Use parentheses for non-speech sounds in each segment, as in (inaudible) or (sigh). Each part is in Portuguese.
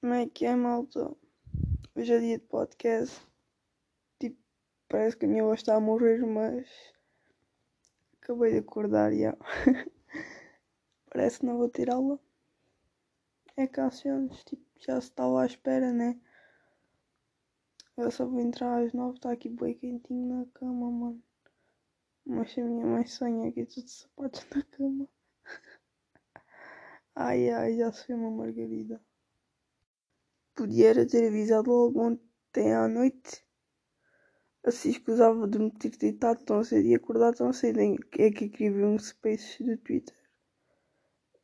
Como é que é, malta? Hoje é dia de podcast. Tipo, parece que a minha voz está a morrer, mas acabei de acordar já. (laughs) parece que não vou ter aula. É Cassianos, tipo, já se estava à espera, né? Eu só vou entrar às nove, está aqui bem quentinho na cama, mano. Mas a minha mãe sonha aqui tudo de sapatos na cama. (laughs) ai ai, já se foi uma margarida. Podia ter avisado logo ontem à noite. Assim escusava de me ter deitado tão cedo e acordado tão cedo. É que escrevi um space do Twitter.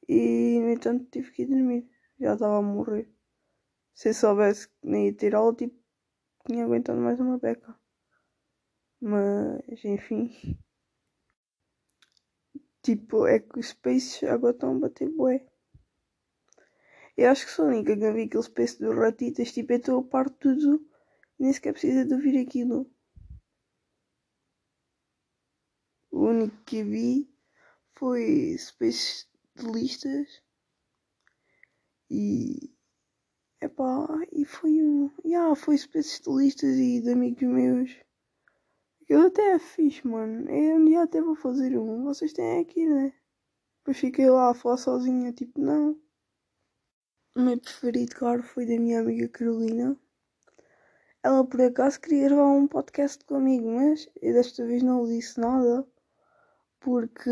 E no entanto tive que ir dormir. Já estava a morrer. Se eu soubesse que nem ia ter aula, tipo, tinha aguentado mais uma beca. Mas enfim. Tipo, é que os spaces agora estão a bater bué. Eu acho que sou a única que vi aquele space dos ratitas. Tipo, eu estou a par de tudo. Nem sequer precisa de ouvir aquilo. O único que vi foi space de listas. E. Epá, e foi um. Yeah, foi spaces de listas e de amigos meus. Eu até é fixe, mano. Eu um dia até vou fazer um. Vocês têm aqui, né? Depois fiquei lá a falar sozinha, tipo, não. Meu preferido, claro, foi da minha amiga Carolina. Ela por acaso queria gravar um podcast comigo, mas eu desta vez não disse nada porque.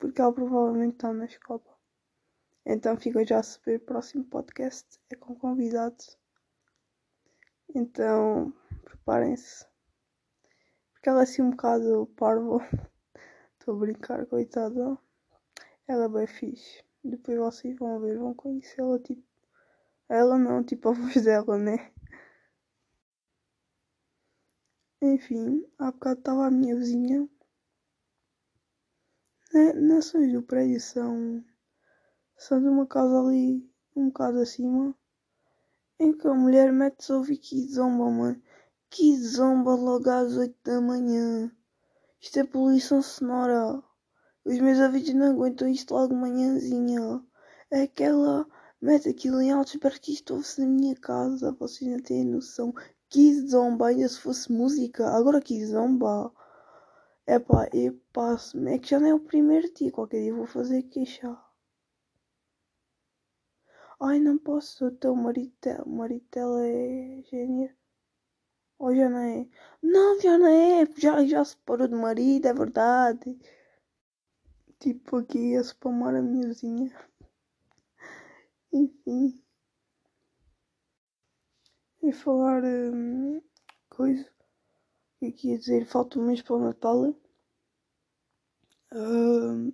porque ela provavelmente está na escola. Então fica já a saber, o próximo podcast é com convidados. Então preparem-se. Porque ela é assim um bocado parvo. (laughs) Estou a brincar, coitada. Ela é bem fixe. Depois vocês vão ver, vão conhecê-la, tipo. Ela não, tipo (laughs) a voz dela, né? Enfim, há bocado estava a minha vizinha. Né? Nações do prédio são. são de uma casa ali, um bocado acima. Em que a mulher mete-se a ouvir que zomba, mano. Que zomba logo às 8 da manhã. Isto é poluição sonora. Os meus ouvidos não aguentam isto logo manhãzinha. Aquela mete aquilo em alto, espero que isto ouve-se na minha casa. Vocês não têm noção. Que zomba, ainda se fosse música. Agora que zomba. Epá, eu passo. É que já não é o primeiro dia. Qualquer dia vou fazer queixa. Ai, não posso. O o marido dela é gênio. Ou já não é? Não, já não é. Já, já se parou de marido, é verdade. Tipo, aqui a spamar a minha vizinha. (laughs) Enfim. E falar hum, coisa. É que ia dizer? Falta um mês para o Natal. Hum,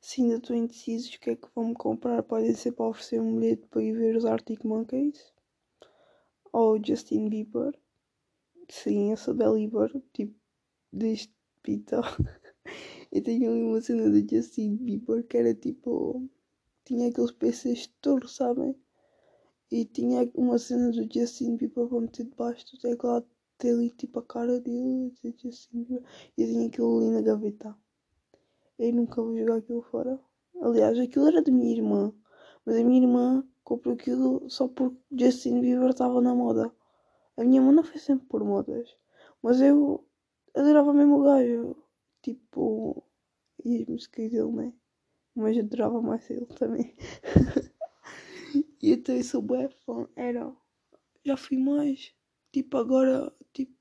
se ainda estou indeciso o que é que vão-me comprar, pode ser para oferecer um bilhete para ir ver os Arctic Monkeys. Ou Justin Bieber. Sim, eu sou tipo, deste pita. (laughs) Eu tenho uma cena do Justin Bieber que era tipo. Tinha aqueles PCs de touro, sabem? E tinha uma cena do Justin Bieber para meter debaixo do teclado. Ali tipo a cara dele, de Justin Bieber. E eu tinha aquilo ali na gaveta. Eu nunca vou jogar aquilo fora. Aliás, aquilo era de minha irmã. Mas a minha irmã comprou aquilo só porque Justin Bieber estava na moda. A minha irmã não foi sempre por modas. Mas eu adorava mesmo o gajo. Tipo, e as músicas dele, né? Mas adorava mais ele também. (laughs) e então eu sou bem fã. Era. Já fui mais. Tipo, agora, tipo,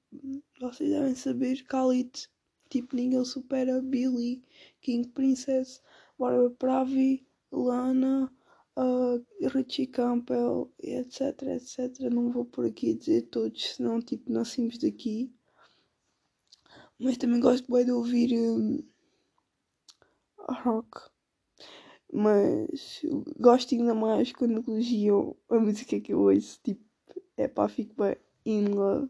vocês devem saber, Khalid. Tipo, ninguém supera Billy, King Princess, Barbara Pravi, Lana, uh, Richie Campbell, etc, etc. Não vou por aqui dizer todos, senão, tipo, nascemos daqui. Mas também gosto bem de ouvir um, rock. Mas gosto ainda mais quando elogiam a música que eu ouço. Tipo, é pá, fico bem in love.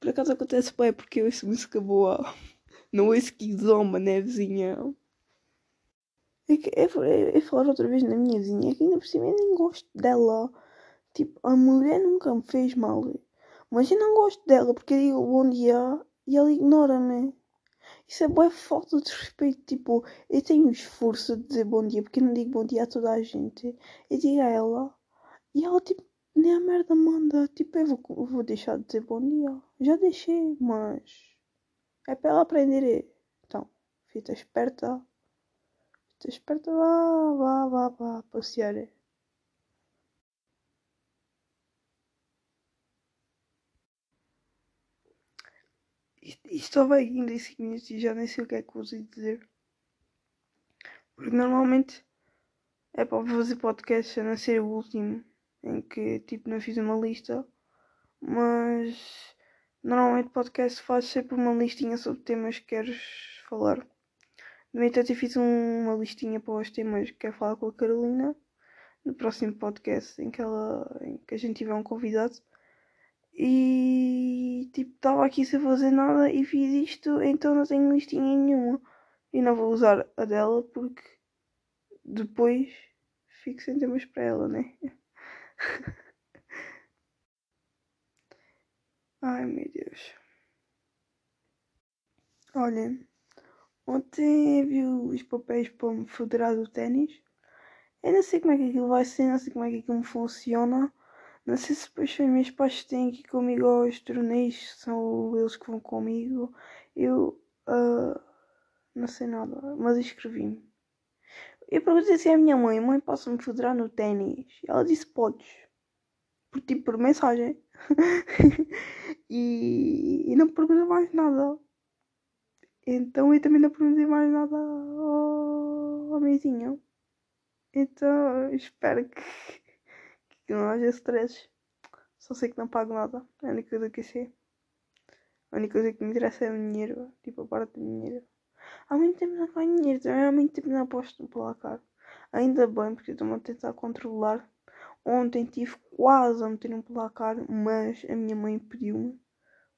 Por acaso acontece bem porque eu ouço música boa. (laughs) Não ouço que zomba, né, vizinha? É que é, é, é falar outra vez na minha vizinha, é que ainda por cima eu nem gosto dela. Tipo, a mulher nunca me fez mal. Mas eu não gosto dela porque eu digo bom dia e ela ignora-me. Isso é boa falta de respeito. Tipo, eu tenho o esforço de dizer bom dia, porque eu não digo bom dia a toda a gente. Eu digo a ela. E ela, tipo, nem a merda manda. Tipo, eu vou, vou deixar de dizer bom dia. Já deixei, mas. É para ela aprender. Então, fica esperta. Fica esperta, vá, vá, vá, vá, passear. Vai ainda em 5 minutos e já nem sei o que é que vou dizer. Porque normalmente é para fazer podcast a não ser o último, em que tipo não fiz uma lista. Mas normalmente podcast faz sempre uma listinha sobre temas que queres falar. No entanto, eu fiz um, uma listinha para os temas que quero falar com a Carolina no próximo podcast em que, ela, em que a gente tiver um convidado. E tipo, estava aqui sem fazer nada e fiz isto, então não tenho listinha nenhuma. E não vou usar a dela porque depois fico sem temas para ela, né? (laughs) Ai meu Deus. Olhem, ontem vi os papéis para me federar do ténis. Eu não sei como é que aquilo vai ser, não sei como é que aquilo funciona. Não sei se depois os meus pais têm aqui comigo aos torneios, são eles que vão comigo. Eu uh, não sei nada, mas inscrevi-me. Eu perguntei assim à minha mãe, mãe, posso-me federar no ténis? Ela disse, podes. Por tipo, por mensagem. (laughs) e, e não perguntou mais nada. Então eu também não perguntei mais nada ao, ao. Então espero que não haja stress. Só sei que não pago nada. É a única coisa que sei. A única coisa que me interessa é o dinheiro. Tipo, a parte do dinheiro. Há muito tempo não ganho dinheiro. Também há muito tempo não aposto no placar. Ainda bem, porque estou-me a tentar controlar. Ontem tive quase a meter um placar, mas a minha mãe pediu-me.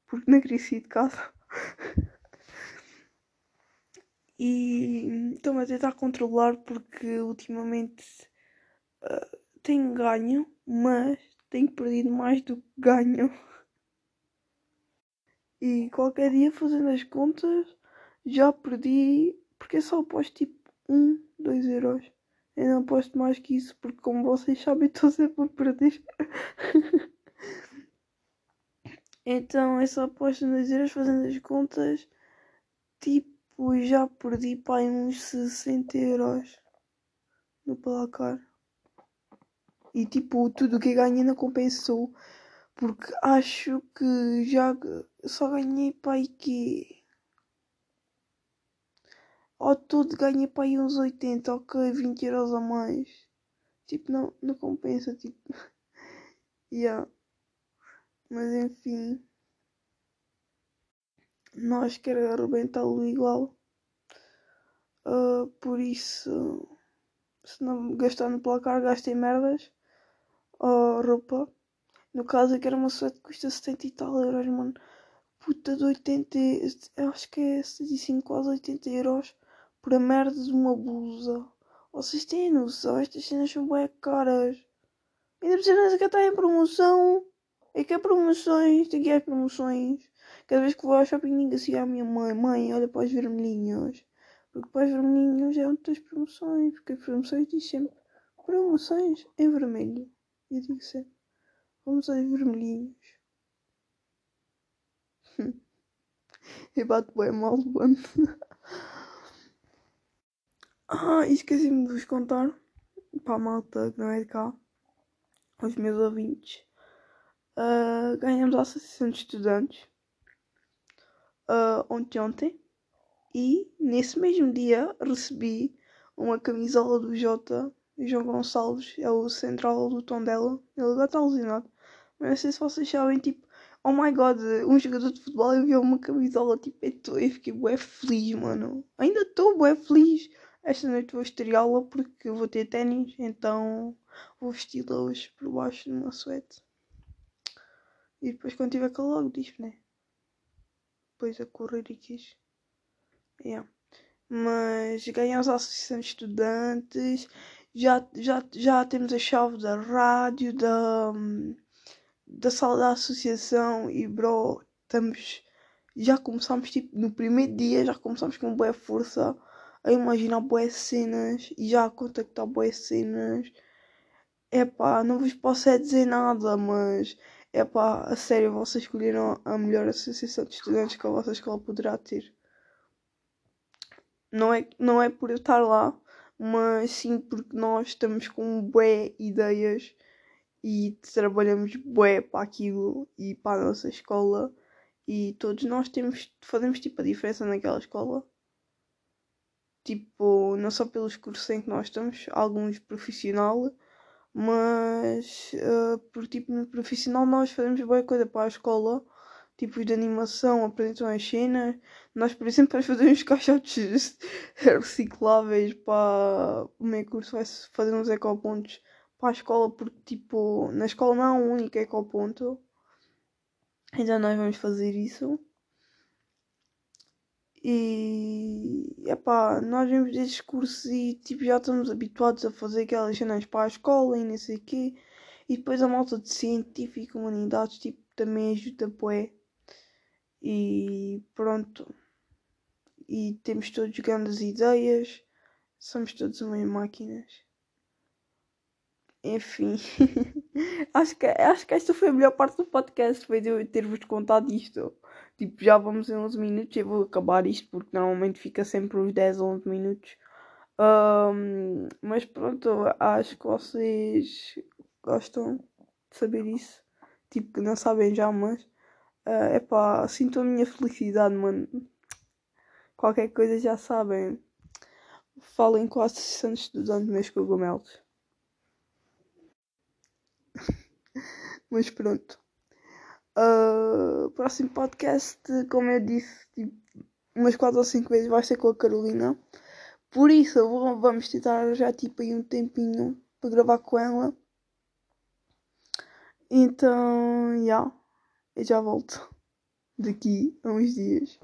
Porque não queria sair de casa. (laughs) e estou-me a tentar controlar porque ultimamente uh, tenho ganho mas tenho perdido mais do que ganho. E qualquer dia fazendo as contas já perdi, porque só aposto tipo 1, 2 euros. Eu não aposto mais que isso, porque como vocês sabem, (laughs) estou sempre a perder. então eu só aposto 2 euros fazendo as contas. Tipo, já perdi para uns 60 euros no placar e tipo tudo que ganhei não compensou. Porque acho que já só ganhei para aí que ao todo ganhei para aí uns 80 ok? 20 euros a mais. Tipo não, não compensa tipo. (laughs) Yeah. mas enfim. Nós queremos arrebentá-lo igual. Uh, por isso se não gastar no placar gastei merdas uh, roupa. No caso aqui era uma suéte que custa 70 e tal euros, mano. Puta de 80, acho que é 75, quase 80 euros por a merda de uma blusa. Vocês têm noção? Estas cenas são bem caras. Ainda por cima que está em promoção. É que é promoções, tem que é promoções. Cada vez que vou ao shopping digo assim à minha mãe, mãe, olha para os vermelhinhos. Porque para os vermelhinhos é onde tem promoções. Porque as promoções diz sempre promoções em vermelho. Eu sempre, vamos aos vermelhinhos. (laughs) (laughs) e bato bem mal do ano. ah, esqueci-me de vos contar para a malta que não é de cá, aos meus ouvintes. Uh, ganhamos a Associação de Estudantes uh, ontem ontem e nesse mesmo dia recebi uma camisola do Jota João Gonçalves é o central do Tondela. Ele agora está alucinado. Mas não sei se vocês sabem, tipo, oh my god, um jogador de futebol enviou uma camisola, tipo, eu fiquei bué feliz, mano. Ainda estou bué feliz. Esta noite vou estreá-la porque vou ter ténis, então vou vesti-la hoje por baixo de uma suéte. E depois quando tiver calor logo diz, né? Depois a correr e quis. Yeah. Mas ganhamos a Associação de Estudantes já, já, já temos a chave da rádio, da, da sala da associação e bro, estamos já começámos, tipo, no primeiro dia já começámos com boa força a imaginar boas cenas e já a contactar boas cenas. É pá, não vos posso é dizer nada, mas é pá, a sério, vocês escolheram a melhor associação de estudantes que a vossa escola poderá ter. Não é, não é por eu estar lá, mas sim porque nós estamos com bué ideias e trabalhamos bué para aquilo e para a nossa escola e todos nós temos, fazemos tipo a diferença naquela escola. Tipo, não só pelos cursos em que nós estamos, alguns profissional, mas uh, por tipo no profissional nós fazemos boa coisa para a escola, tipos de animação, apresentam as cenas. Nós, por exemplo, vamos fazer uns caixotes (laughs) recicláveis para o meio curso, vai fazer uns ecopontos para a escola, porque tipo, na escola não há um único ecoponto. Então nós vamos fazer isso. E epá, nós vemos esses cursos e tipo, já estamos habituados a fazer aquelas cenas para a escola e não sei o quê. E depois a malta de científico, humanidades, tipo, também ajuda bué. E pronto. E temos todos grandes ideias. Somos todos umas máquinas. Enfim. (laughs) acho, que, acho que esta foi a melhor parte do podcast. Foi de eu ter-vos contado isto. Tipo, já vamos em 11 minutos. Eu vou acabar isto porque normalmente fica sempre uns 10 ou 11 minutos. Um, mas pronto, acho que vocês gostam de saber isso. Tipo, que não sabem já, mas. Uh, epá, sinto a minha felicidade, mano. Qualquer coisa já sabem. Falem com a Associação de Estudantes meus cogumelos. (laughs) Mas pronto. Uh, próximo podcast, como eu disse, tipo, umas 4 ou 5 vezes vai ser com a Carolina. Por isso, vou, vamos tentar já tipo aí um tempinho para gravar com ela. Então, já. Yeah, eu já volto (laughs) daqui a uns dias.